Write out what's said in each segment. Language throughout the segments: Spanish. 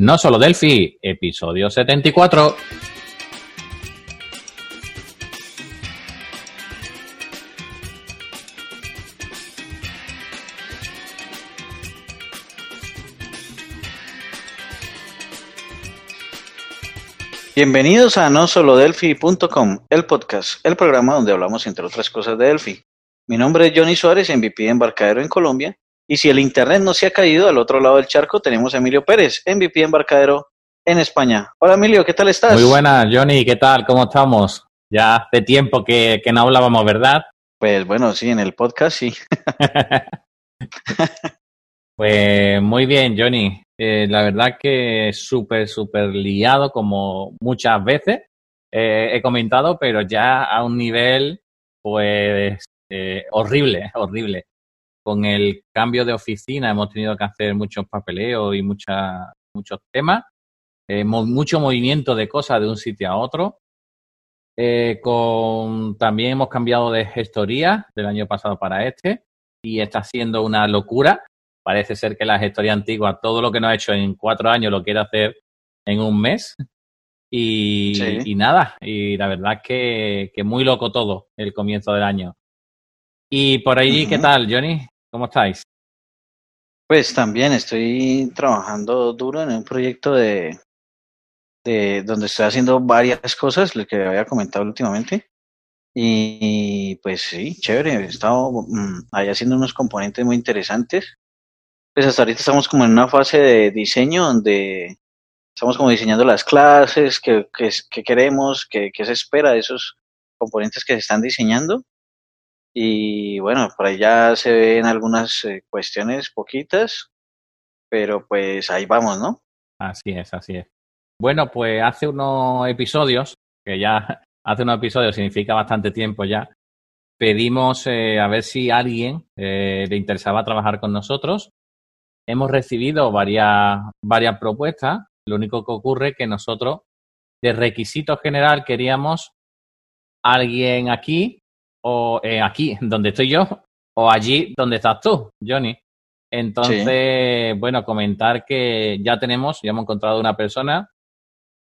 No solo Delphi, episodio 74. Bienvenidos a no solo Delphi.com, el podcast, el programa donde hablamos entre otras cosas de Delphi. Mi nombre es Johnny Suárez, MVP de Embarcadero en Colombia, y si el internet no se ha caído, al otro lado del charco tenemos a Emilio Pérez, MVP de Embarcadero en España. Hola Emilio, ¿qué tal estás? Muy buenas, Johnny, ¿qué tal? ¿Cómo estamos? Ya hace tiempo que, que no hablábamos, ¿verdad? Pues bueno, sí, en el podcast sí. pues muy bien, Johnny. Eh, la verdad que súper, súper liado como muchas veces eh, he comentado, pero ya a un nivel pues eh, horrible, horrible. Con el cambio de oficina hemos tenido que hacer muchos papeleos y mucha, muchos temas, eh, mo mucho movimiento de cosas de un sitio a otro. Eh, con, también hemos cambiado de gestoría del año pasado para este y está siendo una locura. Parece ser que la gestoría antigua, todo lo que no ha hecho en cuatro años, lo quiere hacer en un mes. Y, Sí. y nada, y la verdad es que, que muy loco todo el comienzo del año. Y por ahí, ¿qué tal, Johnny? ¿Cómo estáis? Pues también estoy trabajando duro en un proyecto de, de donde estoy haciendo varias cosas, lo que había comentado últimamente. Y, pues sí, chévere, he estado mm, ahí haciendo unos componentes muy interesantes. Pues hasta ahorita estamos como en una fase de diseño donde estamos como diseñando las clases, qué, es- qué queremos, qué, qué se espera de esos componentes que se están diseñando. Y bueno, por ahí ya se ven algunas eh, cuestiones poquitas, pero pues ahí vamos, ¿no? Así es, así es. Bueno, pues hace unos episodios, que ya hace unos episodios significa bastante tiempo ya, pedimos eh, a ver si alguien eh, le interesaba trabajar con nosotros. Hemos recibido varias, varias propuestas. Lo único que ocurre es que nosotros, de requisito general, queríamos alguien aquí o eh, aquí donde estoy yo o allí donde estás tú, Johnny. Entonces, bueno, comentar que ya tenemos, ya hemos encontrado una persona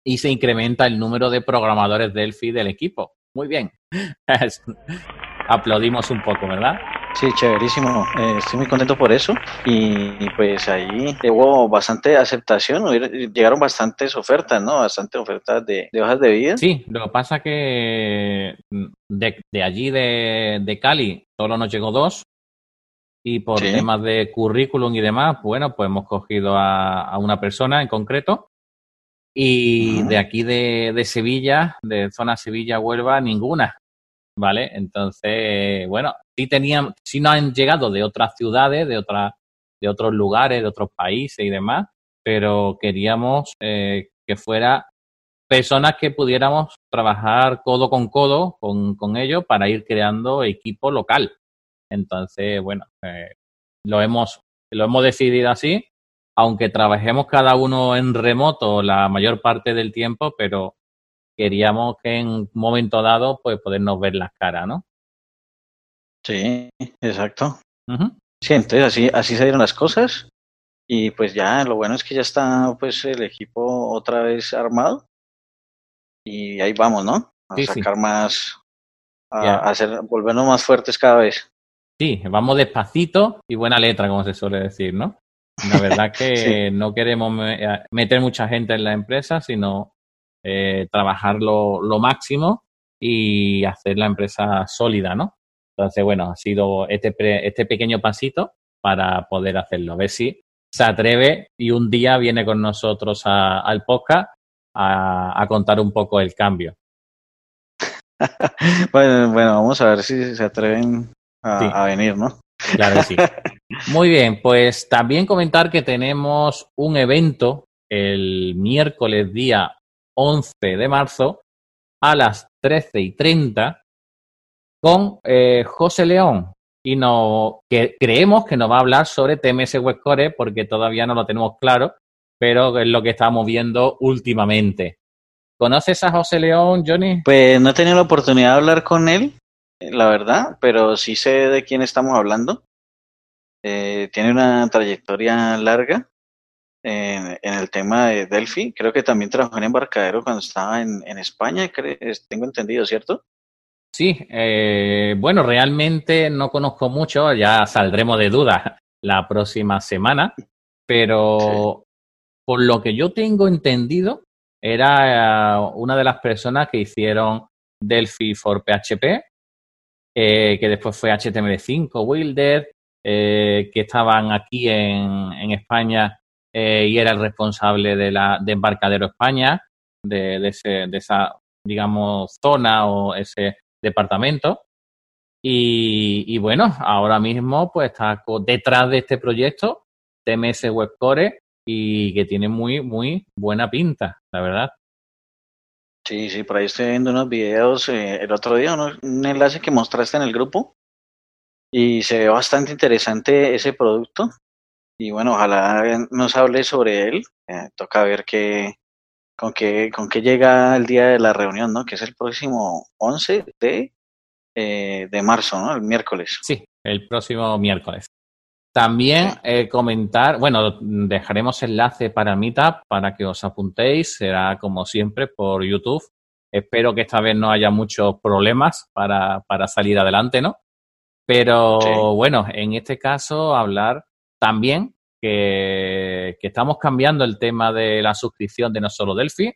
y se incrementa el número de programadores Delphi del equipo. Muy bien. Aplaudimos un poco, ¿verdad? Sí, chéverísimo. Eh, estoy muy contento por eso. Y, pues ahí hubo bastante aceptación, llegaron bastantes ofertas, ¿no? Bastantes ofertas de, de hojas de vida. Sí, lo que pasa que mm, de, de allí de, de Cali solo nos llegó dos y por Sí. temas de currículum y demás, bueno, pues hemos cogido a, a una persona en concreto y de aquí de, de Sevilla, de zona Sevilla-Huelva, ninguna, ¿vale? Entonces, bueno, sí tenían, sí nos han llegado de otras ciudades, de otras, de otros lugares, de otros países y demás, pero queríamos eh, que fuera personas que pudiéramos trabajar codo con codo con, con ellos para ir creando equipo local. Entonces, bueno, eh, lo hemos, lo hemos decidido así, aunque trabajemos cada uno en remoto la mayor parte del tiempo, pero queríamos que en un momento dado, pues podernos ver las caras, ¿no? Sí, exacto. Ujú. Sí, entonces así, así se dieron las cosas. Y pues ya, lo bueno es que ya está pues el equipo otra vez armado. Y ahí vamos, ¿no? A Sí, sí. sacar más, a, hacer, volvernos más fuertes cada vez. Sí, vamos despacito y buena letra, como se suele decir, ¿no? La verdad que no queremos me- meter mucha gente en la empresa, sino eh, trabajar lo, lo máximo y hacer la empresa sólida, ¿no? Entonces, bueno, ha sido este, pre- este pequeño pasito para poder hacerlo. A ver si se atreve y un día viene con nosotros a- al podcast a, a contar un poco el cambio. Bueno, bueno, vamos a ver si se atreven a, Sí. a venir, ¿no? Claro que sí. Muy bien, pues también comentar que tenemos un evento el miércoles día 11 de marzo a las 13 y 30 con eh, José León y no, que creemos que nos va a hablar sobre TMS Webcore porque todavía no lo tenemos claro, pero es lo que estamos viendo últimamente. ¿Conoces a José León, Johnny? Pues no he tenido la oportunidad de hablar con él, la verdad, pero sí sé de quién estamos hablando. Eh, tiene una trayectoria larga en, el tema de Delphi. Creo que también trabajó en embarcadero cuando estaba en, España, tengo entendido, ¿cierto? Sí, eh, bueno, realmente no conozco mucho, ya saldremos de dudas la próxima semana, pero por lo que yo tengo entendido, era eh, una de las personas que hicieron Delphi for PHP, eh, que después fue HTML5, Wilder, que estaban aquí en, en España y era el responsable de, la, de Embarcadero España, de, de, ese, de esa, digamos, zona o ese departamento. Y, bueno, ahora mismo pues está detrás de este proyecto TMS Webcore y que tiene muy, muy buena pinta, la verdad. Sí, sí, por ahí estoy viendo unos videos eh, el otro día, un enlace que mostraste en el grupo y se ve bastante interesante ese producto y bueno, ojalá nos hable sobre él. Eh, toca ver qué, con qué, con qué llega el día de la reunión, ¿no? Que es el próximo 11 de, eh, de marzo, ¿no? El miércoles. Sí, el próximo miércoles. También eh, comentar, bueno, dejaremos enlace para Meetup para que os apuntéis. Será como siempre por YouTube. Espero que esta vez no haya muchos problemas para, para salir adelante, ¿no? Pero bueno, en este caso hablar también que, estamos cambiando el tema de la suscripción de no solo Delphi.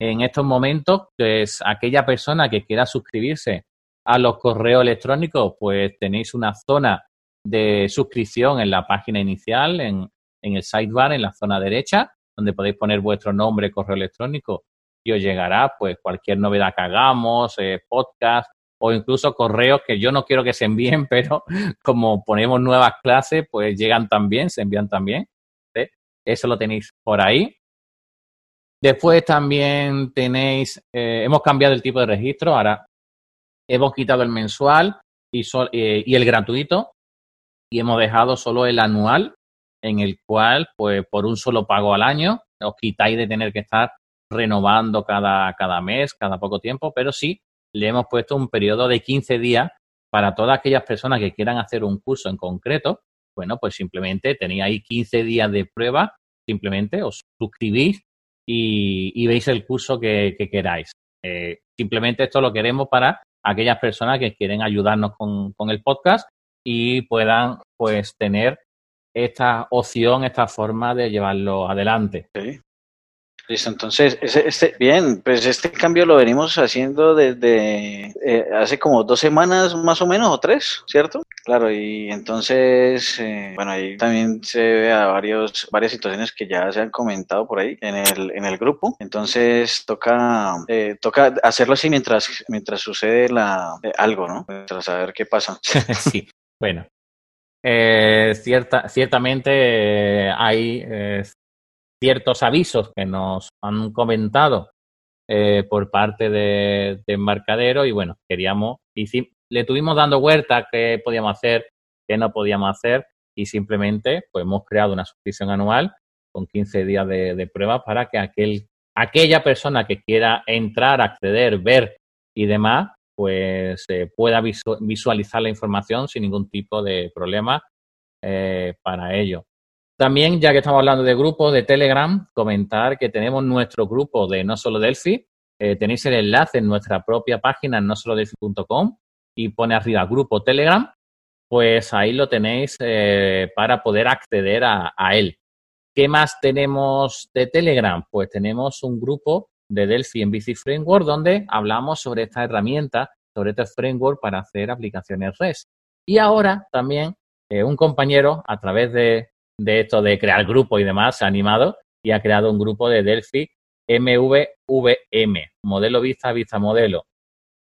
En estos momentos, pues aquella persona que quiera suscribirse a los correos electrónicos, pues tenéis una zona de suscripción en la página inicial, en, el sidebar, en la zona derecha, donde podéis poner vuestro nombre, correo electrónico y os llegará pues cualquier novedad que hagamos, eh, podcast, o incluso correos que yo no quiero que se envíen, pero como ponemos nuevas clases, pues llegan también, se envían también. Eso lo tenéis por ahí. Después también tenéis, eh, hemos cambiado el tipo de registro, ahora hemos quitado el mensual y, eh, y el gratuito y hemos dejado solo el anual, en el cual, pues por un solo pago al año, os quitáis de tener que estar renovando cada, cada mes, cada poco tiempo, pero sí le hemos puesto un periodo de 15 días para todas aquellas personas que quieran hacer un curso en concreto. Bueno, pues simplemente tenéis ahí 15 días de prueba, simplemente os suscribís y, veis el curso que, queráis. Eh, simplemente esto lo queremos para aquellas personas que quieren ayudarnos con, con el podcast y puedan pues tener esta opción, esta forma de llevarlo adelante. Listo, entonces, este, bien, pues este cambio lo venimos haciendo desde eh, hace como dos semanas más o menos, o tres, ¿cierto? Claro, y entonces, eh, bueno, ahí también se ve a varios, varias situaciones que ya se han comentado por ahí en el, en el grupo. Entonces, toca, eh, toca hacerlo así mientras, mientras sucede la, algo, ¿no? Para saber qué pasa. sí, bueno. cierta, ciertamente hay ciertos avisos que nos han comentado eh, por parte de, Embarcadero y bueno, queríamos, y le tuvimos dando vuelta qué podíamos hacer, qué no podíamos hacer y simplemente pues hemos creado una suscripción anual con 15 días de, prueba para que aquel, aquella persona que quiera entrar, acceder, ver y demás, pues eh, pueda visualizar la información sin ningún tipo de problema eh, para ello. También, ya que estamos hablando de grupos de Telegram, comentar que tenemos nuestro grupo de No Solo Delphi. Eh, tenéis el enlace en nuestra propia página, no solo delphi.com, y pone arriba grupo Telegram. Pues ahí lo tenéis eh, para poder acceder a, él. ¿Qué más tenemos de Telegram? Pues tenemos un grupo de Delphi en BC Framework donde hablamos sobre esta herramienta, sobre este framework para hacer aplicaciones REST. Y ahora también eh, un compañero, a través de de esto de crear grupos y demás, se ha animado y ha creado un grupo de Delphi MVVM, modelo vista, vista modelo,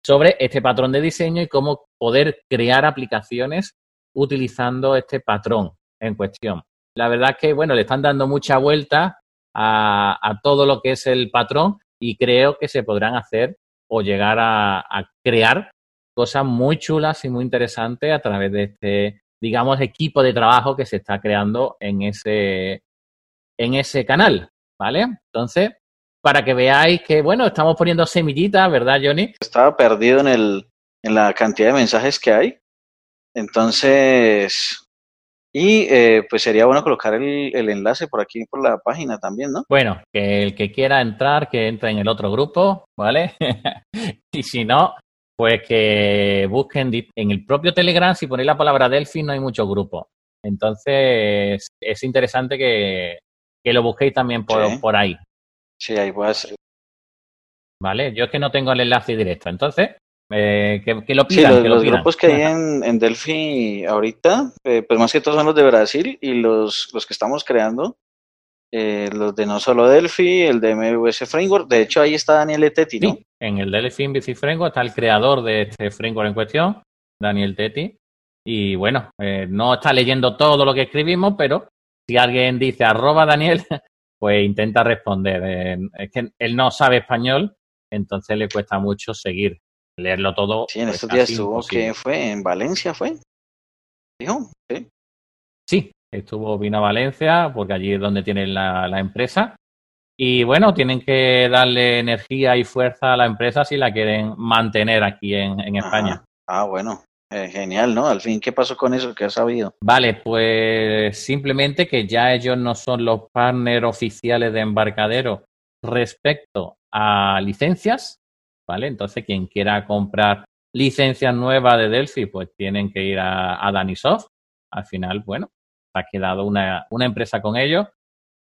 sobre este patrón de diseño y cómo poder crear aplicaciones utilizando este patrón en cuestión. La verdad es que, bueno, le están dando mucha vuelta a, todo lo que es el patrón y creo que se podrán hacer o llegar a, a crear cosas muy chulas y muy interesantes a través de este digamos, equipo de trabajo que se está creando en ese, en ese canal, ¿vale? Entonces, para que veáis que, bueno, estamos poniendo semillitas, ¿verdad, Johnny? Estaba perdido en, el, en la cantidad de mensajes que hay. Entonces, Y eh, pues sería bueno colocar el, el, enlace por aquí, por la página también, ¿no? Bueno, que el que quiera entrar, que entre en el otro grupo, ¿vale? y si no, pues que busquen en el propio Telegram, si ponéis la palabra Delphi, no hay muchos grupos. Entonces, es interesante que, que lo busquéis también por, Sí. por ahí, Sí, ahí pues. ¿vale? Yo es que no tengo el enlace directo, entonces, eh, que, que lo Sí, los, que lo los pidan. grupos que hay en, en Delphi ahorita, eh, pues más que todos son los de Brasil y los, los que estamos creando, eh, los de no solo Delphi, el de MVS Framework. De hecho, ahí está Daniel Etetti, ¿no? Sí, en el Delphi Bici Framework está el creador de este framework en cuestión, Daniel Tetti. Y bueno, eh, no está leyendo todo lo que escribimos, pero si alguien dice arroba Daniel, pues intenta responder. Eh, es que él no sabe español, entonces le cuesta mucho seguir. Leerlo todo. Sí, en pues, estos días estuvo, que fue? ¿En Valencia fue? Dijo, sí. Sí, estuvo, vino a Valencia, porque allí es donde tienen la, la empresa. Y bueno, tienen que darle energía y fuerza a la empresa si la quieren mantener aquí en, en España. Ah, bueno, eh, genial, ¿no? Al fin, ¿qué pasó con eso? ¿Qué has sabido? Vale, pues simplemente que ya ellos no son los partners oficiales de embarcadero respecto a licencias, ¿vale? Entonces, quien quiera comprar licencias nuevas de Delphi, pues tienen que ir a, a Danisoft. Al final, bueno, ha quedado una, una empresa con ellos.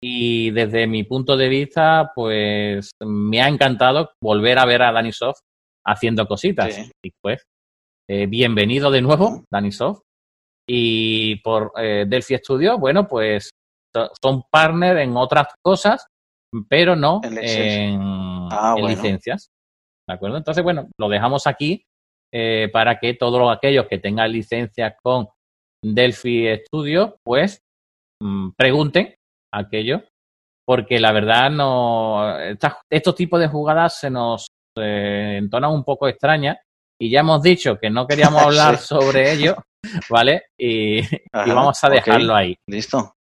Y desde mi punto de vista, pues me ha encantado volver a ver a Danisoft haciendo cositas. Sí. Y pues, eh, bienvenido de nuevo, Danisoft. Y por eh, Delphi Studio, bueno, pues so- son partner en otras cosas, pero no En Ah, en bueno. licencias. ¿De acuerdo? Entonces, bueno, lo dejamos aquí eh, para que todos aquellos que tengan licencias con Delphi Studio, pues mm, pregunten a aquellos, porque la verdad no estos tipos de jugadas se nos eh, entonan un poco extrañas y ya hemos dicho que no queríamos hablar Sí. sobre ello, ¿vale? Y, vamos a dejarlo ahí. Listo.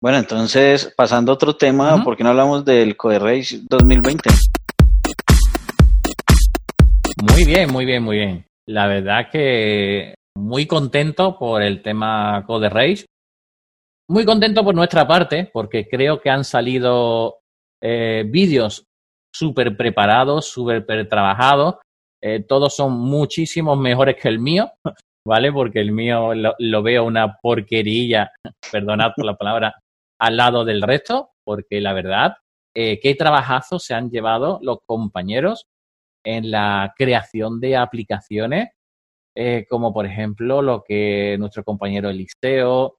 Bueno, entonces, pasando a otro tema. ¿por qué no hablamos del Code Race 2020? Muy bien, muy bien, muy bien. La verdad que muy contento por el tema Code Rage. Muy contento por nuestra parte, porque creo que han salido eh, vídeos súper preparados, súper trabajados. Eh, todos son muchísimos mejores que el mío, ¿vale? Porque el mío lo, lo veo una porquerilla, perdonad por la palabra, al lado del resto, porque la verdad, eh, qué trabajazo se han llevado los compañeros en la creación de aplicaciones, eh, como por ejemplo lo que nuestro compañero Eliseo,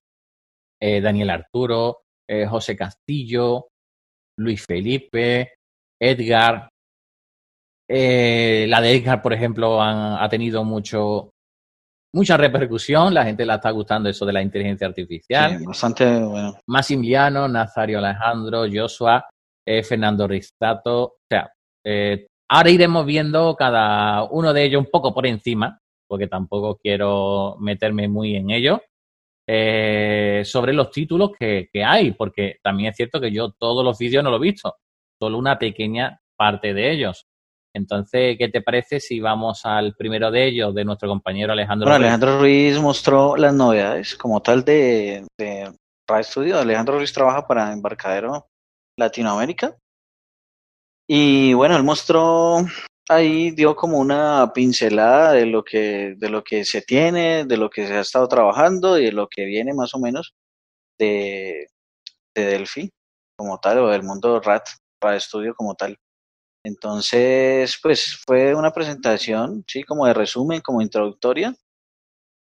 eh, Daniel Arturo, eh, José Castillo, Luis Felipe, Edgar. La de Edgar, por ejemplo, han- ha tenido mucho, mucha repercusión. La gente la está gustando eso de la inteligencia artificial. Sí, bastante bueno. Massimiliano, Nazario Alejandro, Joshua, eh, Fernando Ristato. O sea, eh, ahora iremos viendo cada uno de ellos un poco por encima, porque tampoco quiero meterme muy en ello, eh, sobre los títulos que, que hay, porque también es cierto que yo todos los vídeos no lo he visto, solo una pequeña parte de ellos. Entonces, ¿qué te parece si vamos al primero de ellos, de nuestro compañero Alejandro? Bueno, Ruiz? Alejandro Ruiz mostró las novedades como tal de, de Studio. Alejandro Ruiz trabaja para Embarcadero Latinoamérica. Y bueno, él mostró ahí, dio como una pincelada de lo que, de lo que se tiene, de lo que se ha estado trabajando y de lo que viene más o menos de, de Delphi como tal, o del mundo RAT, Raid Studio como tal. Entonces, pues fue una presentación, sí, como de resumen, como introductoria.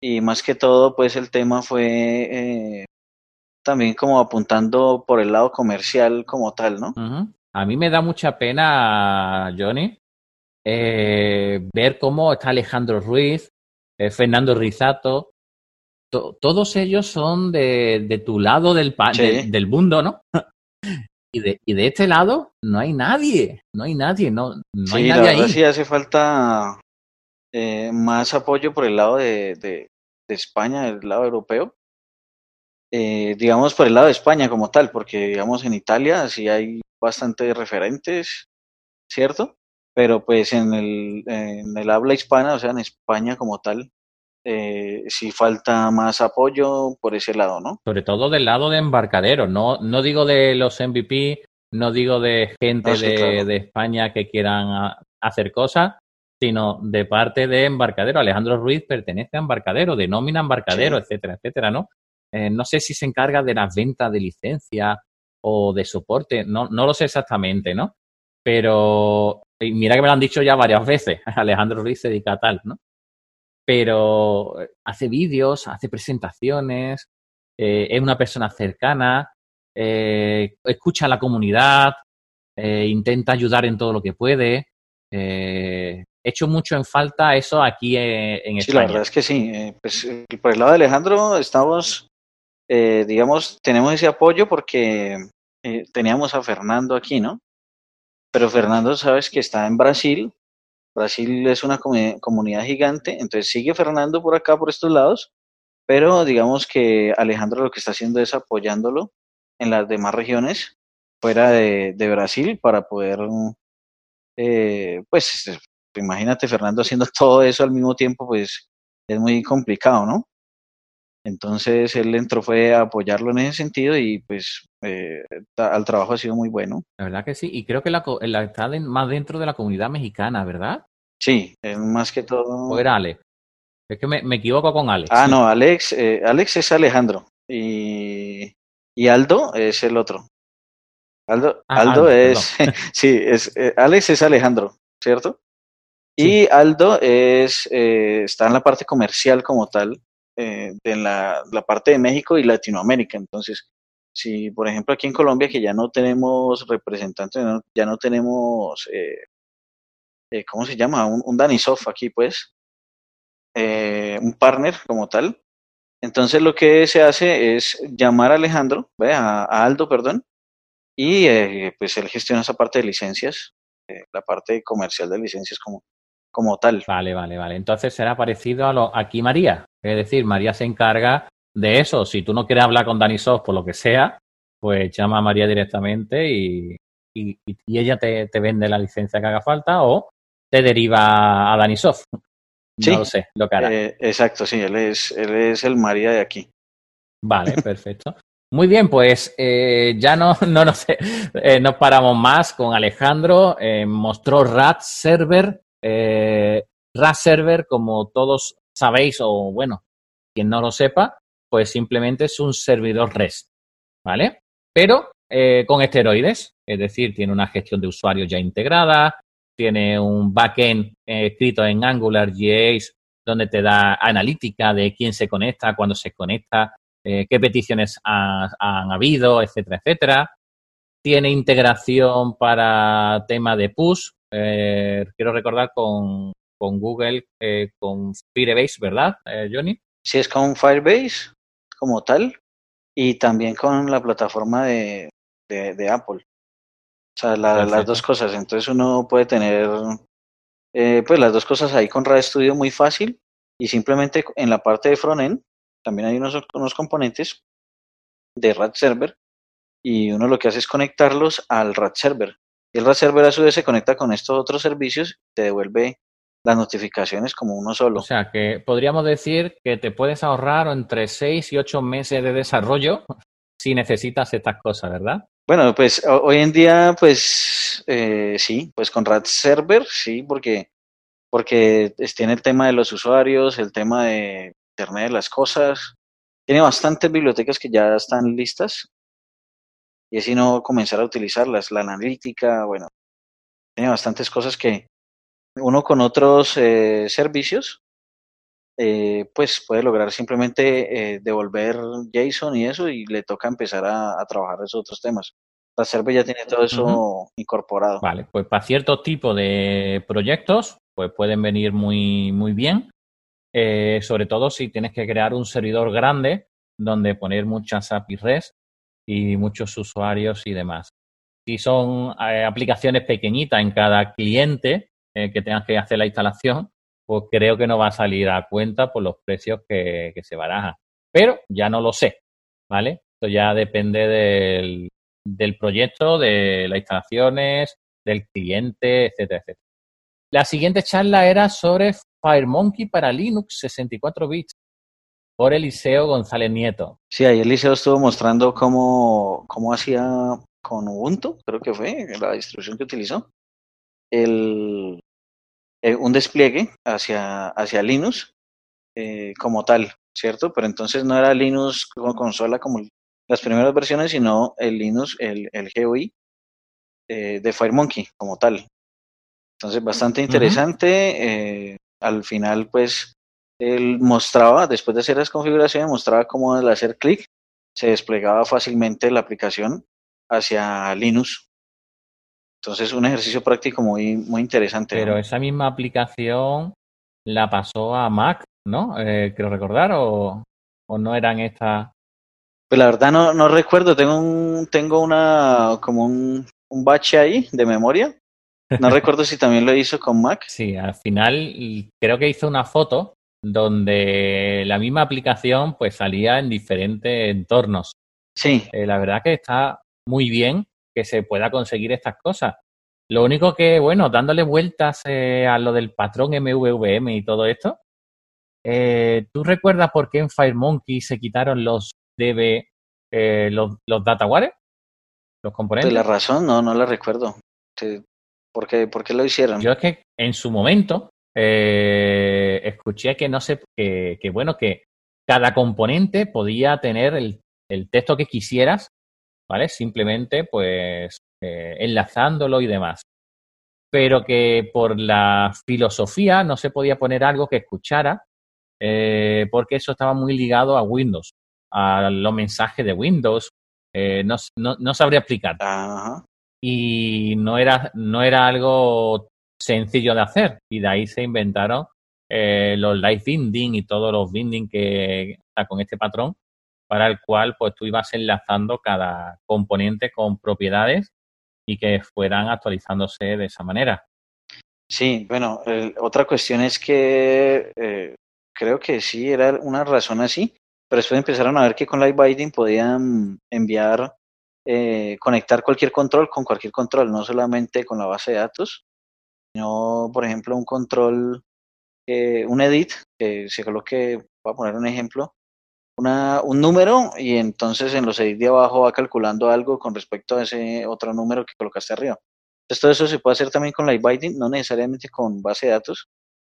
Y más que todo, pues el tema fue eh, también como apuntando por el lado comercial como tal, ¿no? A mí me da mucha pena, Johnny, eh, ver cómo está Alejandro Ruiz, eh, Fernando Rizato. To- todos ellos son de, de tu lado del, pa- Sí. del, del mundo, ¿no? y, de, y de este lado no hay nadie, no hay nadie, no, no hay Sí, la nadie verdad ahí. sí hace falta eh, más apoyo por el lado de, de, de España, del lado europeo. Eh, digamos por el lado de España como tal, porque digamos en Italia sí hay bastantes referentes, ¿cierto? Pero pues en el, en el habla hispana, o sea, en España como tal, eh, si falta más apoyo por ese lado, ¿no? Sobre todo del lado de embarcaderos, no, no digo de los MVP, no digo de gente de, España que quieran hacer cosas, sino de parte de embarcadero. Alejandro Ruiz pertenece a embarcadero, de nómina embarcadero, etcétera, etcétera, ¿no? Eh, no sé si se encarga de las ventas de licencia o de soporte, no, no lo sé exactamente, ¿no? Pero mira que me lo han dicho ya varias veces, Alejandro Ruiz se dedica a tal, ¿no? Pero hace vídeos, hace presentaciones, eh, es una persona cercana, eh, escucha a la comunidad, intenta ayudar en todo lo que puede. Eh, hecho mucho en falta eso aquí en, España. Sí, la verdad es que sí. Eh, pues, eh, por el lado de Alejandro estamos, eh, digamos, tenemos ese apoyo porque teníamos a Fernando aquí, ¿no? Pero Fernando, sabes que está en Brasil. Brasil es una comunidad gigante, entonces sigue Fernando por acá, por estos lados, pero digamos que Alejandro lo que está haciendo es apoyándolo en las demás regiones fuera de, Brasil para poder, pues, imagínate Fernando haciendo todo eso al mismo tiempo, pues es muy complicado, ¿no? Entonces él entró fue a apoyarlo en ese sentido y pues eh, al trabajo ha sido muy bueno. La verdad que sí, y creo que la, está más dentro de la comunidad mexicana, ¿verdad? Sí, más que todo. ¿O era Alex? Es que me, equivoco con Alex. Ah, no, Alex, eh, Alex es Alejandro y, y Aldo es el otro. Aldo, ah, Aldo, es, sí, es, eh, Alex es Alejandro, ¿cierto? Y Aldo es, eh, está en la parte comercial como tal, eh, de la, parte de México y Latinoamérica. Entonces, si por ejemplo aquí en Colombia, que ya no tenemos representantes, ya no tenemos, eh, eh, ¿cómo se llama? Un, un Danisoft aquí, pues, un partner como tal. Entonces lo que se hace es llamar a Alejandro, a, a Aldo, perdón, y pues él gestiona esa parte de licencias, la parte comercial de licencias como, como tal. Vale, vale, vale. Entonces será parecido a lo aquí María. Es decir, María se encarga de eso. Si tú no quieres hablar con Dani Soft por lo que sea, pues llama a María directamente y, y, ella te, vende la licencia que haga falta o te deriva a Dani Soft. No lo sé, lo que hará. Eh, exacto, sí, él es, él es el María de aquí. Vale, perfecto. Muy bien, pues eh, ya no, no nos, eh, nos paramos más con Alejandro. mostró Rat Server eh, Server, como todos sabéis, o bueno, quien no lo sepa, pues simplemente es un servidor REST, ¿vale? Pero eh, con esteroides, es decir, tiene una gestión de usuarios ya integrada, tiene un backend eh, escrito en Angular JS donde te da analítica de quién se conecta, cuándo se conecta, qué peticiones han habido, etcétera, etcétera. Tiene integración para tema de push, eh, quiero recordar con, con Google, eh, con Firebase, ¿verdad, eh, Johnny? Sí, es con Firebase como tal y también con la plataforma de, de, Apple. O sea, las dos cosas. Entonces uno puede tener pues las dos cosas ahí con RAD Studio muy fácil y simplemente en la parte de frontend también hay unos, unos componentes de RAD Server y uno lo que hace es conectarlos al RAD Server. Y el RAD Server a su vez se conecta con estos otros servicios y te devuelve las notificaciones como uno solo. O sea, que podríamos decir que te puedes ahorrar entre 6 y 8 meses de desarrollo si necesitas estas cosas, ¿verdad? Bueno, pues hoy en día, pues eh, sí, pues con RAD Server, sí, porque, porque tiene el tema de los usuarios, el tema de Internet de las cosas, tiene bastantes bibliotecas que ya están listas y así no comenzar a utilizarlas. La analítica, bueno, tiene bastantes cosas que uno con otros eh, servicios eh, pues puede lograr simplemente eh, devolver JSON y eso y le toca empezar a, trabajar esos otros temas. La Server ya tiene todo eso incorporado. Vale, pues para cierto tipo de proyectos pues pueden venir muy, muy bien. sobre todo si tienes que crear un servidor grande donde poner muchas APIs REST y muchos usuarios y demás. Si son eh, aplicaciones pequeñitas en cada cliente eh, que tengas que hacer la instalación, pues creo que no va a salir a cuenta por los precios que, se barajan. Pero ya no lo sé, ¿vale? Esto ya depende del, del proyecto, de las instalaciones, del cliente, etcétera, etcétera. La siguiente charla era sobre FireMonkey para Linux 64 bits por Eliseo González Nieto. Sí, ahí Eliseo estuvo mostrando cómo, cómo hacía con Ubuntu, creo que fue la distribución que utilizó, el, eh, un despliegue hacia, hacia Linux eh, como tal, ¿cierto? Pero entonces no era Linux como consola como las primeras versiones, sino el Linux, el, el GUI eh, de FireMonkey como tal. Entonces, bastante interesante. al final, pues, él mostraba, después de hacer las configuraciones, mostraba cómo al hacer clic se desplegaba fácilmente la aplicación hacia Linux. Entonces, un ejercicio práctico muy, muy interesante. Pero esa misma aplicación la pasó a Mac, ¿no? Eh, quiero recordar, o, o no eran estas. Pues la verdad no, no recuerdo, tengo un, tengo una como un, un bache ahí de memoria. No recuerdo si también lo hizo con Mac. Sí, al final creo que hizo una foto donde la misma aplicación pues salía en diferentes entornos. Sí. Eh, la verdad que está muy bien que se pueda conseguir estas cosas. Lo único que, bueno, dándole vueltas eh, a lo del patrón MVVM y todo esto, eh, ¿tú recuerdas por qué en FireMonkey se quitaron los DB, los, los DataWare? Los componentes. De la razón, no, no la recuerdo. ¿Por qué, ¿Por qué lo hicieron? Yo es que en su momento eh, escuché que no sé, que, que, bueno, que cada componente podía tener el, el texto que quisieras ¿vale? Simplemente, pues, eh, enlazándolo y demás. Pero que por la filosofía no se podía poner algo que escuchara, eh, porque eso estaba muy ligado a Windows, a los mensajes de Windows. No, no, no, sabría explicar. Ajá. Y no era, no era algo sencillo de hacer. Y de ahí se inventaron eh, los live binding y todos los binding que está con este patrón para el cual pues tú ibas enlazando cada componente con propiedades y que fueran actualizándose de esa manera. Sí, bueno, otra cuestión es que eh, creo que sí era una razón así, pero después empezaron a ver que con Live Binding podían enviar, eh, conectar cualquier control con cualquier control, no solamente con la base de datos, sino, por ejemplo, un control, un edit, que se coloque, voy a poner un ejemplo, una, un número y entonces en los edits de abajo va calculando algo con respecto a ese otro número que colocaste arriba. Entonces todo eso se puede hacer también con live binding, no necesariamente con base de datos,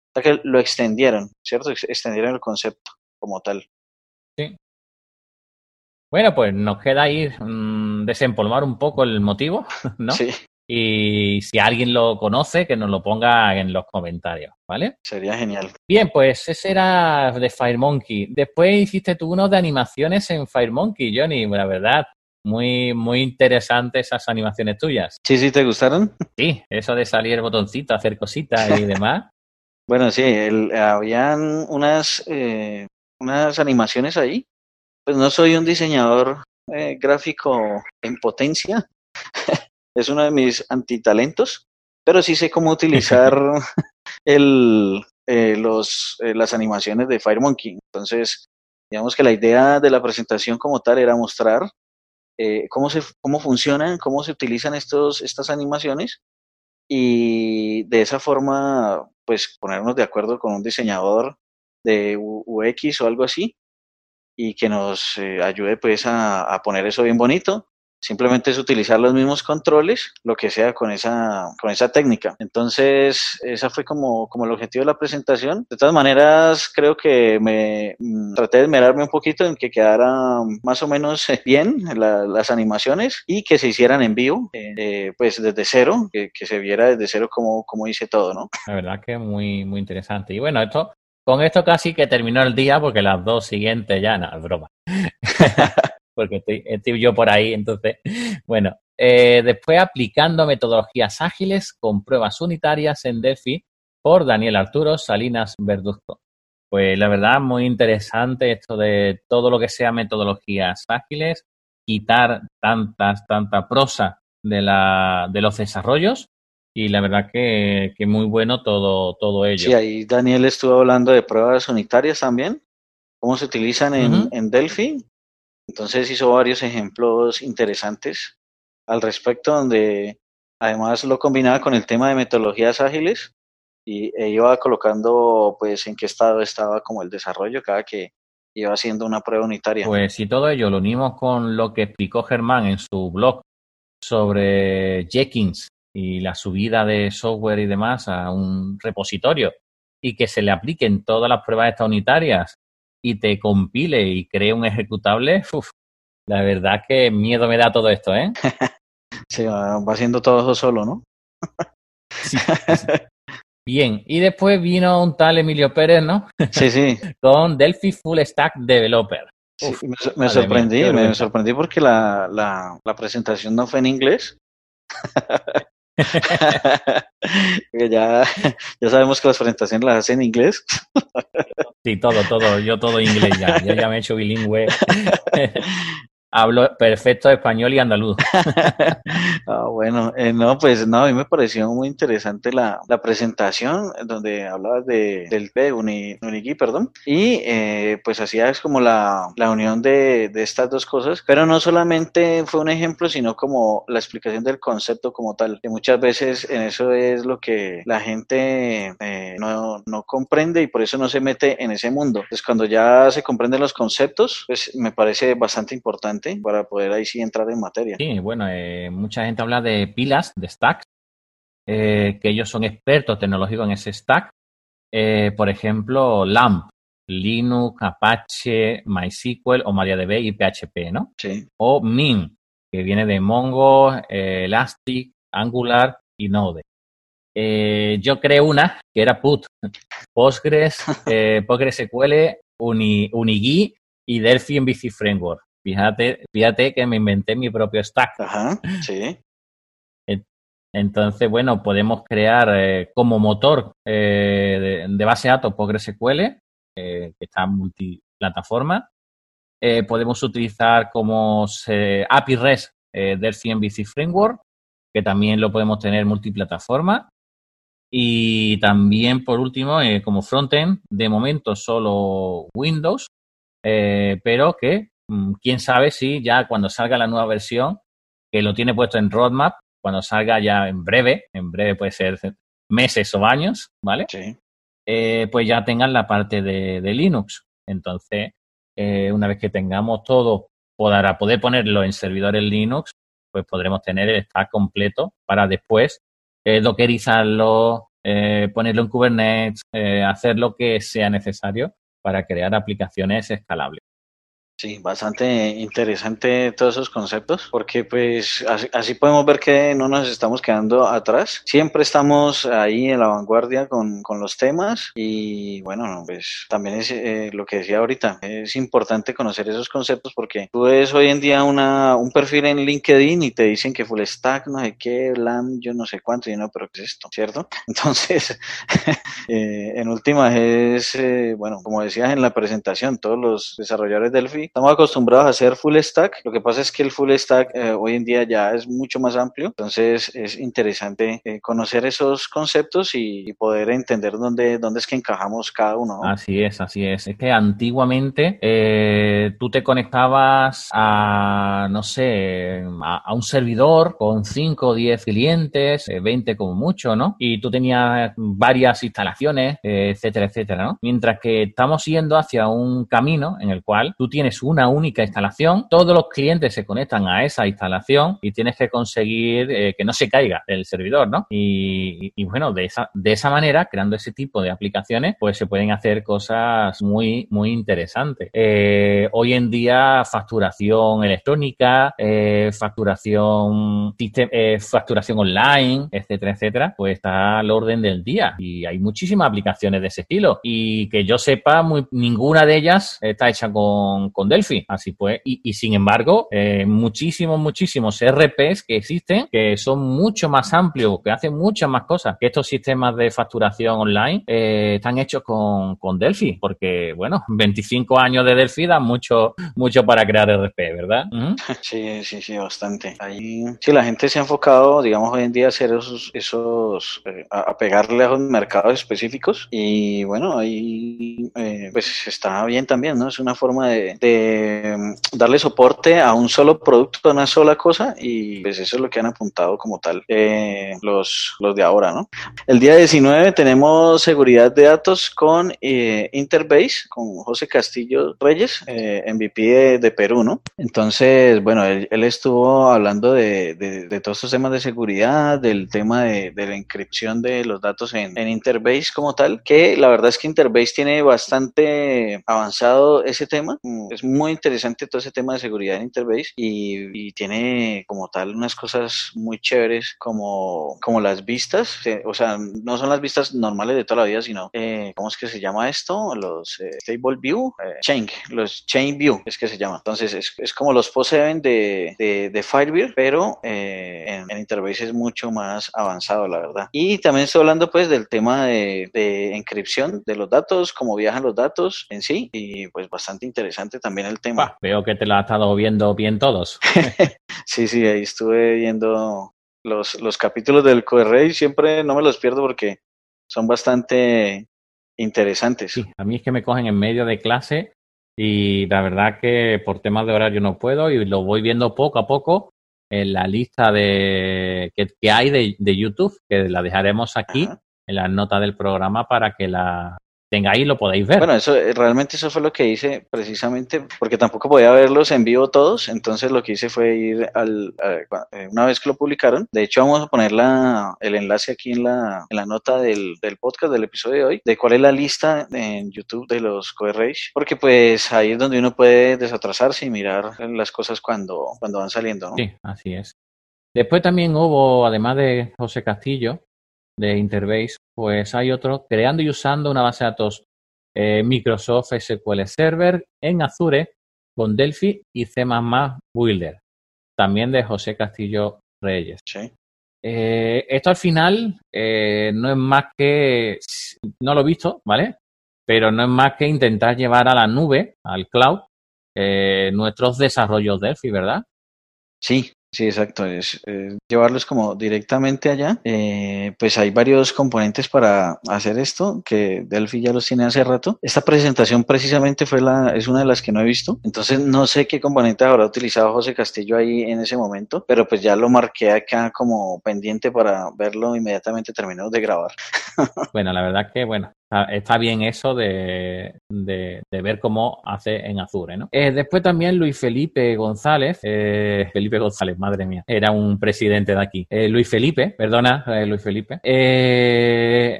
hasta que lo extendieron, ¿cierto? Extendieron el concepto como tal. Sí. Bueno, pues nos queda ahí mmm, desempolvar un poco el motivo, ¿no? Sí. Y si alguien lo conoce, que nos lo ponga en los comentarios, ¿vale? Sería genial. Bien, pues ese era de FireMonkey. Después hiciste tú uno de animaciones en FireMonkey, Johnny, la verdad. Muy, muy interesantes esas animaciones tuyas. Sí, sí, ¿te gustaron? Sí, eso de salir el botoncito, hacer cositas y demás. bueno, sí, el, habían unas, eh, unas animaciones ahí. Pues no soy un diseñador eh, gráfico en potencia, es uno de mis antitalentos, pero sí sé cómo utilizar el, eh, los, eh, las animaciones de FireMonkey. Entonces, digamos que la idea de la presentación como tal era mostrar eh, cómo, se, cómo funcionan, cómo se utilizan estos, estas animaciones y de esa forma, pues ponernos de acuerdo con un diseñador de UX o algo así y que nos eh, ayude pues a, a poner eso bien bonito Simplemente es utilizar los mismos controles, lo que sea con esa, con esa técnica. Entonces, esa fue como, como el objetivo de la presentación. De todas maneras, creo que me mm, traté de esmerarme un poquito en que quedara más o menos bien la, las animaciones y que se hicieran en vivo, eh, pues desde cero, que, que, se viera desde cero como, como hice todo, ¿no? La verdad que muy, muy interesante. Y bueno, esto, con esto casi que terminó el día porque las dos siguientes ya, nada, broma. porque estoy, estoy, yo por ahí, entonces, bueno. Eh, después aplicando metodologías ágiles con pruebas unitarias en Delphi por Daniel Arturo Salinas Verduzco. Pues la verdad, muy interesante esto de todo lo que sea metodologías ágiles, quitar tantas, tanta prosa de, la, de los desarrollos y la verdad que, que muy bueno todo, todo ello. Sí, ahí Daniel estuvo hablando de pruebas unitarias también, cómo se utilizan en, uh -huh. en Delphi entonces hizo varios ejemplos interesantes al respecto, donde además lo combinaba con el tema de metodologías ágiles y e iba colocando pues en qué estado estaba como el desarrollo cada que iba haciendo una prueba unitaria. Pues si todo ello lo unimos con lo que explicó Germán en su blog sobre Jenkins y la subida de software y demás a un repositorio y que se le apliquen todas las pruebas unitarias y te compile y cree un ejecutable, uf, la verdad que miedo me da todo esto, ¿eh? Se va, haciendo todo eso solo, ¿no? sí, Bien, y después vino un tal Emilio Pérez, ¿no? Sí, sí. Con Delphi Full Stack Developer. me, sorprendí, me sorprendí porque la, la, la presentación no fue en inglés. ya, ya sabemos que las presentaciones las hacen en inglés. sí, todo, todo, yo todo inglés ya, yo ya me he hecho bilingüe. Hablo perfecto español y andaluz. ah, bueno, eh, no, pues no, a mí me pareció muy interesante la, la presentación donde hablabas de, del P, Uni, Unigui, perdón, y eh, pues hacías como la, la unión de, de, estas dos cosas, pero no solamente fue un ejemplo, sino como la explicación del concepto como tal, que muchas veces en eso es lo que la gente eh, no, no comprende y por eso no se mete en ese mundo. Entonces cuando ya se comprenden los conceptos, pues me parece bastante importante para poder ahí sí entrar en materia. Sí, bueno, eh, mucha gente habla de pilas, de stacks, eh, que ellos son expertos tecnológicos en ese stack. Eh, por ejemplo, LAMP, Linux, Apache, MySQL o MariaDB y PHP, ¿no? Sí. O MIN, que viene de Mongo, Elastic, Angular y Node. yo creé una que era PUT, Postgres, PostgreSQL, Uni, Unigui y Delphi MVC Framework. Fíjate, fíjate que me inventé mi propio stack. Ajá, sí. Entonces, bueno, podemos crear eh, como motor eh, de, base de datos PostgreSQL, eh, que está multiplataforma. podemos utilizar como API REST del CMVC Framework, que también lo podemos tener multiplataforma. Y también, por último, como frontend, de momento solo Windows, pero que quién sabe si ya cuando salga la nueva versión, que lo tiene puesto en roadmap, cuando salga ya en breve, en breve puede ser meses o años, ¿vale? Sí. Eh, pues ya tengan la parte de, Linux. Entonces, eh, una vez que tengamos todo para poder ponerlo en servidores Linux, pues podremos tener el stack completo para después eh, dockerizarlo, ponerlo en Kubernetes, hacer lo que sea necesario para crear aplicaciones escalables. Sí, bastante interesante todos esos conceptos, porque pues así, podemos ver que no nos estamos quedando atrás. Siempre estamos ahí en la vanguardia con, con los temas y bueno, pues también es eh, lo que decía ahorita, es importante conocer esos conceptos porque tú ves hoy en día una, un perfil en LinkedIn y te dicen que full stack, no sé qué, LAM, yo no sé cuánto, y no, pero ¿qué es esto? ¿Cierto? Entonces, eh, en última es, eh, bueno, como decías en la presentación, todos los desarrolladores Delphi estamos acostumbrados a hacer full stack. Lo que pasa es que el full stack eh, hoy en día ya es mucho más amplio. Entonces es interesante eh, conocer esos conceptos y, poder entender dónde, dónde es que encajamos cada uno. Así es, así es. Es que antiguamente eh, tú te conectabas a, no sé, a, un servidor con 5 o 10 clientes, 20 como mucho, ¿no? Y tú tenías varias instalaciones, etcétera, etcétera, ¿no? Mientras que estamos yendo hacia un camino en el cual tú tienes una única instalación, todos los clientes se conectan a esa instalación y tienes que conseguir eh, que no se caiga el servidor, ¿no? Y, bueno, de esa, de esa manera, creando ese tipo de aplicaciones, pues se pueden hacer cosas muy, muy interesantes. Eh, hoy en día, facturación electrónica, eh, facturación, facturación online, etcétera, etcétera, pues está al orden del día y hay muchísimas aplicaciones de ese estilo y que yo sepa, ninguna de ellas está hecha con Delphi. Así pues, y, sin embargo, eh, muchísimos, muchísimos RPs que existen que son mucho más amplios, que hacen muchas más cosas que estos sistemas de facturación online eh, están hechos con, con, Delphi, porque, bueno, 25 años de Delphi dan mucho, mucho para crear RP, ¿verdad? Sí, sí, sí, bastante. Ahí, sí, la gente se ha enfocado, digamos, hoy en día a hacer esos, esos eh, a, pegarle a los mercados específicos y, bueno, ahí pues está bien también, ¿no? Es una forma de eh, darle soporte a un solo producto, a una sola cosa, y pues eso es lo que han apuntado como tal eh, los, los de ahora, ¿no? El día 19 tenemos seguridad de datos con eh, Interbase, con José Castillo Reyes, eh, MVP de, Perú, ¿no? Entonces, bueno, él, estuvo hablando de, de, todos estos temas de seguridad, del tema de, la inscripción de los datos en, en Interbase como tal, que la verdad es que Interbase tiene bastante avanzado ese tema. Es muy interesante todo ese tema de seguridad en Interbase y, tiene como tal unas cosas muy chéveres como, como las vistas. O sea, no son las vistas normales de toda la vida, sino, eh, ¿cómo es que se llama esto? Los eh, Stable View, eh, Chain, los Chain View es que se llama. Entonces, es, es como los post-event de, de, de Firebird, pero en, en, Interbase es mucho más avanzado, la verdad. Y también estoy hablando pues del tema de, de encripción de los datos, cómo viajan los datos en sí, y pues bastante interesante también el tema. veo que te lo has estado viendo bien todos. sí, sí, ahí estuve viendo los, los capítulos del QR y siempre no me los pierdo porque son bastante interesantes. Sí, a mí es que me cogen en medio de clase y la verdad que por temas de horario no puedo y lo voy viendo poco a poco en la lista de que, hay de, YouTube, que la dejaremos aquí en la nota del programa para que la, tenga ahí lo podéis ver. Bueno, eso eh, realmente eso fue lo que hice precisamente porque tampoco podía verlos en vivo todos, entonces lo que hice fue ir al eh, una vez que lo publicaron. De hecho, vamos a poner la, el enlace aquí en la, en la nota del, del podcast del episodio de hoy de cuál es la lista en YouTube de los Coerrage, porque pues ahí es donde uno puede desatrasarse y mirar las cosas cuando, cuando van saliendo. ¿no? Sí, así es. Después también hubo, además de José Castillo, de Interbase, pues hay otro creando y usando una base de datos eh, Microsoft SQL Server en Azure con Delphi y C++ Builder, también de José Castillo Reyes. Eh, esto al final eh, no es más que, no lo he visto, ¿vale? Pero no es más que intentar llevar a la nube, al cloud, nuestros desarrollos Delphi, ¿verdad? Sí, Sí, exacto, es llevarlos como directamente allá. Eh, pues hay varios componentes para hacer esto, que Delphi ya los tiene hace rato. Esta presentación precisamente fue la, es una de las que no he visto, entonces no sé qué componentes habrá utilizado José Castillo ahí en ese momento, pero pues ya lo marqué acá como pendiente para verlo inmediatamente terminado de grabar. bueno, la verdad que, bueno, Está, bien eso de, de, ver cómo hace en Azure, ¿no? Eh, después también Luis Felipe González, eh, Felipe González, madre mía, era un presidente de aquí. Eh, Luis Felipe, perdona, Luis Felipe.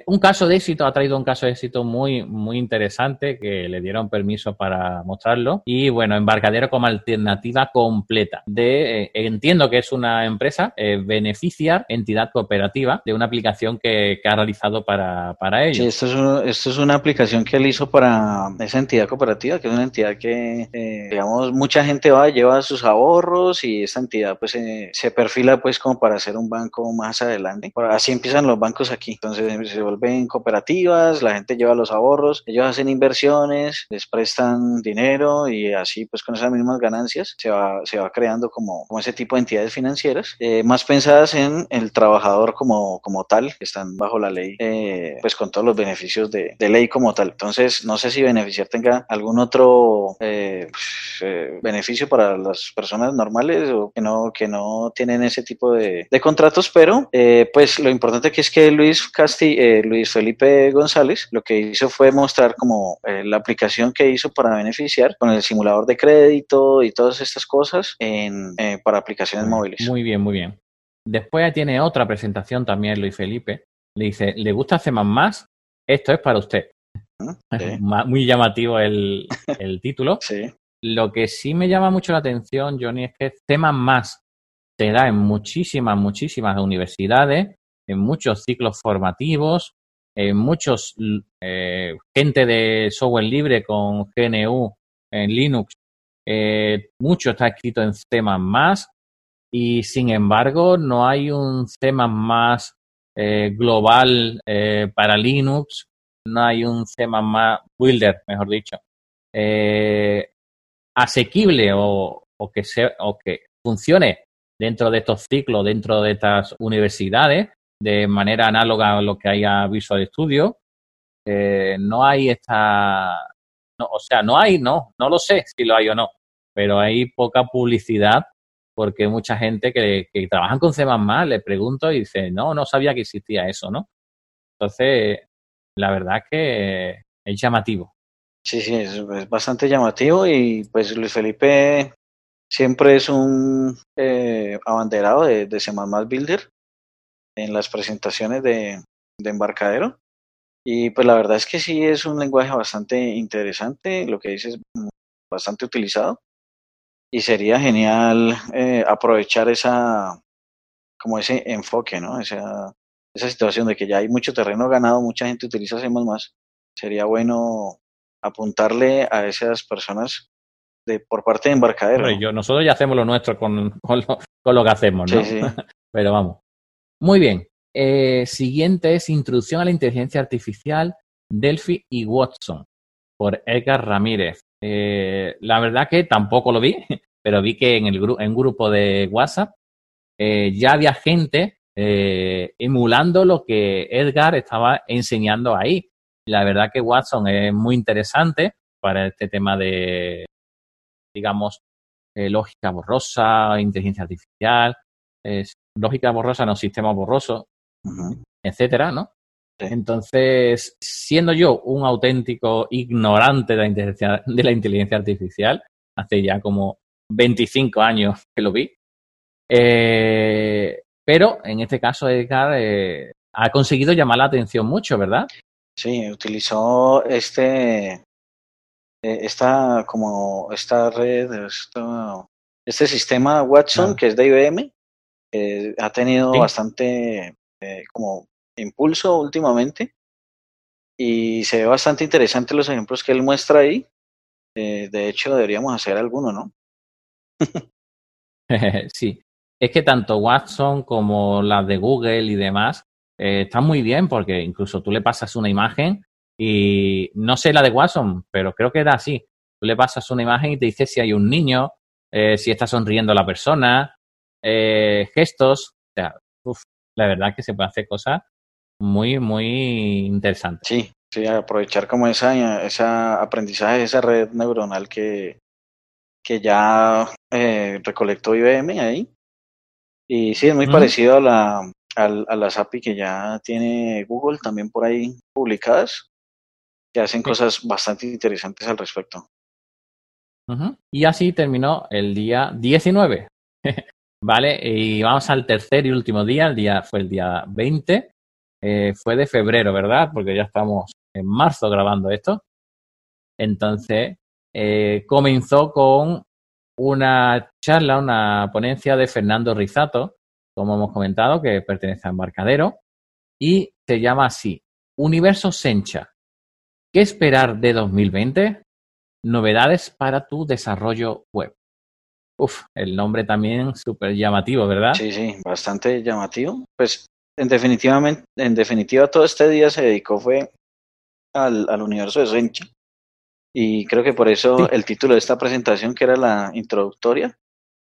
un caso de éxito, ha traído un caso de éxito muy, muy interesante que le dieron permiso para mostrarlo. Y bueno, embarcadero como alternativa completa de, entiendo que es una empresa, beneficiar entidad cooperativa de una aplicación que, ha realizado para, para ellos. Sí, esto es un esto es una aplicación que él hizo para esa entidad cooperativa, que es una entidad que, eh, digamos, mucha gente va, lleva sus ahorros y esta entidad pues se perfila pues como para hacer un banco más adelante. Así empiezan los bancos aquí. Entonces se vuelven cooperativas, la gente lleva los ahorros, ellos hacen inversiones, les prestan dinero y así pues con esas mismas ganancias se va, se va creando como, como ese tipo de entidades financieras, eh, más pensadas en el trabajador como, como tal, que están bajo la ley, eh, pues con todos los beneficios de, ley como tal. Entonces, no sé si beneficiar tenga algún otro eh, pues, eh, beneficio para las personas normales o que no, que no tienen ese tipo de, contratos, pero eh, pues lo importante que es que Luis Casti, Luis Felipe González lo que hizo fue mostrar como la aplicación que hizo para beneficiar con el simulador de crédito y todas estas cosas en, para aplicaciones móviles. Muy bien, muy bien. Después tiene otra presentación también Luis Felipe. Le dice, ¿le gusta hacer más? Esto es para usted. Muy llamativo el, título. Lo que sí me llama mucho la atención, Johnny, es que temas más te da en muchísimas, muchísimas universidades, en muchos ciclos formativos, en muchos eh, gente de software libre con GNU en Linux, eh, mucho está escrito en temas más y sin embargo no hay un tema más eh, global eh, para Linux, no hay un más builder, mejor dicho, eh, asequible o, que o que funcione dentro de estos ciclos, dentro de estas universidades, de manera análoga a lo que hay a Visual Studio. no hay esta, no, o sea, no hay, no, no lo sé si lo hay o no, pero hay poca publicidad porque mucha gente que, que trabajan con C++ le pregunto y dice, no, no sabía que existía eso, ¿no? Entonces, la verdad es que es llamativo. Sí, sí, es, bastante llamativo y pues Luis Felipe siempre es un eh, abanderado de, de C++ Builder en las presentaciones de, de embarcadero. Y pues la verdad es que sí es un lenguaje bastante interesante, lo que dices, bastante utilizado. Y sería genial eh, aprovechar esa, como ese enfoque, ¿no? Esa, esa situación de que ya hay mucho terreno ganado, mucha gente utiliza C++, sería bueno apuntarle a esas personas de, por parte de embarcadero. yo, nosotros ya hacemos lo nuestro con, con, lo, con lo que hacemos, ¿no? Sí, sí. Pero vamos. Muy bien. Eh, siguiente es Introducción a la Inteligencia Artificial, Delphi y Watson, por Edgar Ramírez. Eh, la verdad que tampoco lo vi, pero vi que en, el gru en un grupo de WhatsApp eh, ya había gente eh, emulando lo que Edgar estaba enseñando ahí. La verdad que Watson es muy interesante para este tema de, digamos, eh, lógica borrosa, inteligencia artificial, lógica borrosa, no sistema borroso, Ujú. etcétera, ¿no? Entonces, siendo yo un auténtico ignorante de la, inteligencia, de la inteligencia artificial, hace ya como 25 años que lo vi, eh, pero en este caso Edgar eh, ha conseguido llamar la atención mucho, ¿verdad? Sí, utilizó este, eh, esta como esta red, esto- este sistema Watson Ah. que es de IBM, ha tenido Sí. bastante eh, como impulso últimamente y se ve bastante interesante los ejemplos que él muestra ahí. Eh, de hecho, deberíamos hacer alguno, ¿no? sí, es que tanto Watson como las de Google y demás eh, están muy bien porque incluso tú le pasas una imagen y no sé la de Watson, pero creo que era así. Tú le pasas una imagen y te dice si hay un niño, eh, si está sonriendo la persona, eh, gestos. O sea, uf, la verdad que se puede hacer cosas muy, muy interesantes. Sí, sí, aprovechar como esa, esa aprendizaje, esa red neuronal que, que ya eh, recolectó IBM ahí. Y sí, es muy parecido a la, al- a las API que ya tiene Google también por ahí publicadas, que hacen Sí. cosas bastante interesantes al respecto. Y así terminó el día 19. vale, y vamos al tercer y último día. El día fue el día 20. Eh, fue de febrero, ¿verdad? Porque ya estamos en marzo grabando esto. Entonces, eh, comenzó con una charla, una ponencia de Fernando Rizato, como hemos comentado, que pertenece a Embarcadero, y se llama así, Universo Sencha. ¿Qué esperar de 2020? Novedades para tu desarrollo web. Uf, el nombre también súper llamativo, ¿verdad? Sí, sí, bastante llamativo. Pues en definitivamente, en definitiva todo este día se dedicó fue al, al universo de Sencha. Y creo que por eso Sí. el título de esta presentación, que era la introductoria,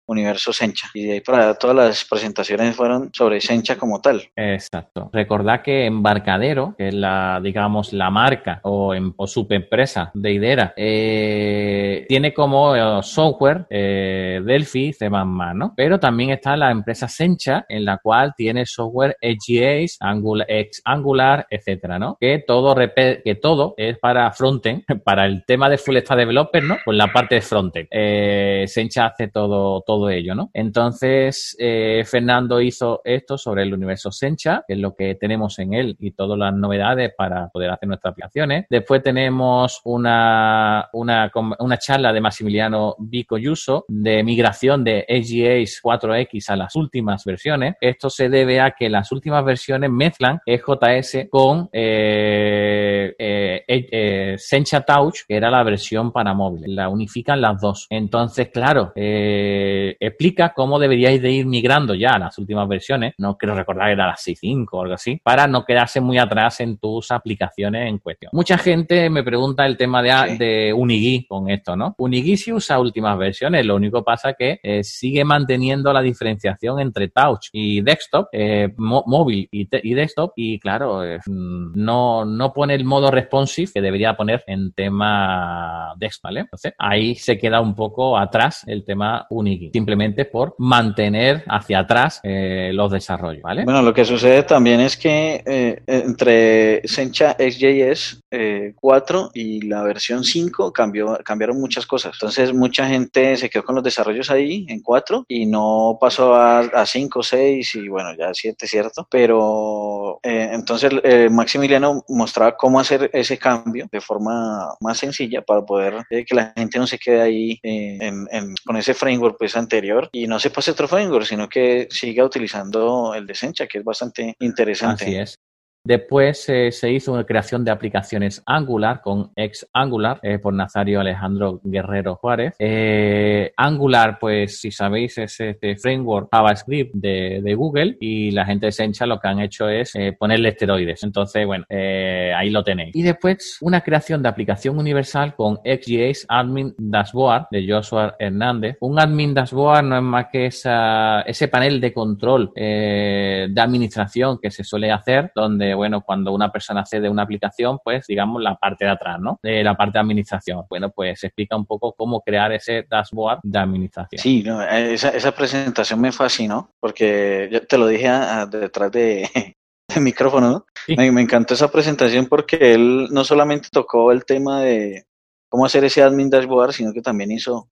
Universo Sencha. Y de ahí para todas las presentaciones fueron sobre Sencha como tal. Exacto. Recordad que Embarcadero, que es la, digamos, la marca o, em- o subempresa de Idera, eh, tiene como eh, software eh, Delphi, C++, ¿no? Pero también está la empresa Sencha, en la cual tiene software EGAs, Angular, X Angular, etcétera, ¿no? Que todo, que todo es para frontend, para el tema de Full Stack Developer, ¿no? Pues la parte de frontend. Eh, Sencha hace todo ello, ¿no? Entonces, eh, Fernando hizo esto sobre el universo Sencha, que es lo que tenemos en él y todas las novedades para poder hacer nuestras aplicaciones. Después tenemos una, una, una charla de Maximiliano Vico Yuso de migración de EGAs 4X a las últimas versiones. Esto se debe a que las últimas versiones mezclan EJS con eh, eh, eh, Sencha Touch, que era la versión para móviles. La unifican las dos. Entonces, claro, eh, eh, explica cómo deberíais de ir migrando ya a las últimas versiones, no quiero recordar que era las 6.5 o algo así, para no quedarse muy atrás en tus aplicaciones en cuestión. Mucha gente me pregunta el tema de, de Unigui con esto, ¿no? Unigui sí usa últimas versiones, lo único pasa que eh, sigue manteniendo la diferenciación entre touch y desktop, eh, móvil y, y, desktop, y claro, no, no pone el modo responsive que debería poner en tema desktop, ¿vale? Entonces, ahí se queda un poco atrás el tema Unigui, simplemente por mantener hacia atrás eh, los desarrollos, ¿vale? Bueno, lo que sucede también es que eh, entre Sencha XJS 4 y la versión 5 cambió, cambiaron muchas cosas. Entonces, mucha gente se quedó con los desarrollos ahí en 4 y no pasó a, a 5, 6 y bueno, ya 7, ¿cierto? Pero eh, entonces Maximiliano mostraba cómo hacer ese cambio de forma más sencilla para poder que la gente no se quede ahí con ese framework pues anterior y no se pase otro sino que siga utilizando el de Sencha, que es bastante interesante. Así es. Después eh, se hizo una creación de aplicaciones Angular con ex Angular eh, por Nazario Alejandro Guerrero Juárez. Eh, Angular, pues si sabéis, es este framework JavaScript de, de, Google y la gente de Sencha lo que han hecho es ponerle esteroides. Entonces, bueno, ahí lo tenéis. Y después una creación de aplicación universal con XJS Admin Dashboard de Joshua Hernández. Un Admin Dashboard no es más que esa, ese panel de control de administración que se suele hacer donde bueno, cuando una persona accede a una aplicación, pues digamos la parte de atrás, ¿no? De la parte de administración. Bueno, pues explica un poco cómo crear ese dashboard de administración. Sí, esa, presentación me fascinó porque yo te lo dije detrás de, micrófono, ¿no? Me, me, encantó esa presentación porque él no solamente tocó el tema de cómo hacer ese admin dashboard, sino que también hizo, o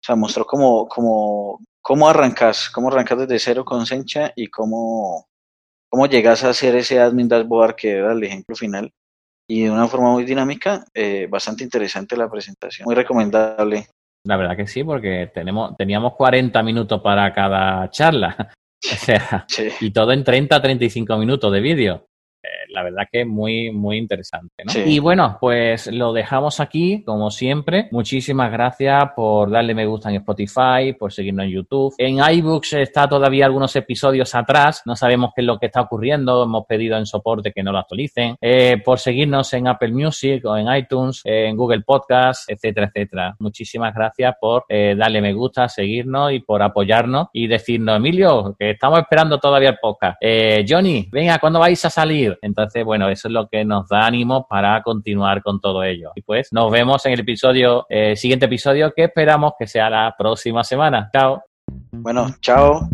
sea, mostró cómo, cómo, cómo arrancas, cómo arrancas desde cero con Sencha y cómo, cómo llegas a hacer ese admin dashboard que era el ejemplo final y de una forma muy dinámica, eh, bastante interesante la presentación, muy recomendable. La verdad que sí, porque tenemos, teníamos 40 minutos para cada charla. O sea, y todo en 30 35 minutos de vídeo la verdad que muy, muy interesante. ¿no? Y bueno, pues lo dejamos aquí, como siempre. Muchísimas gracias por darle me gusta en Spotify, por seguirnos en YouTube. En iBooks está todavía algunos episodios atrás, no sabemos qué es lo que está ocurriendo, hemos pedido en soporte que no lo actualicen. Eh, por seguirnos en Apple Music o en iTunes, en Google Podcast, etcétera, etcétera. Muchísimas gracias por eh, darle me gusta, seguirnos y por apoyarnos y decirnos, Emilio, que estamos esperando todavía el podcast. Eh, Johnny, venga, ¿cuándo vais a salir? Entonces, bueno, eso es lo que nos da ánimo para continuar con todo ello. Y pues nos vemos en el episodio, eh, siguiente episodio que esperamos que sea la próxima semana. Chao. Bueno, chao.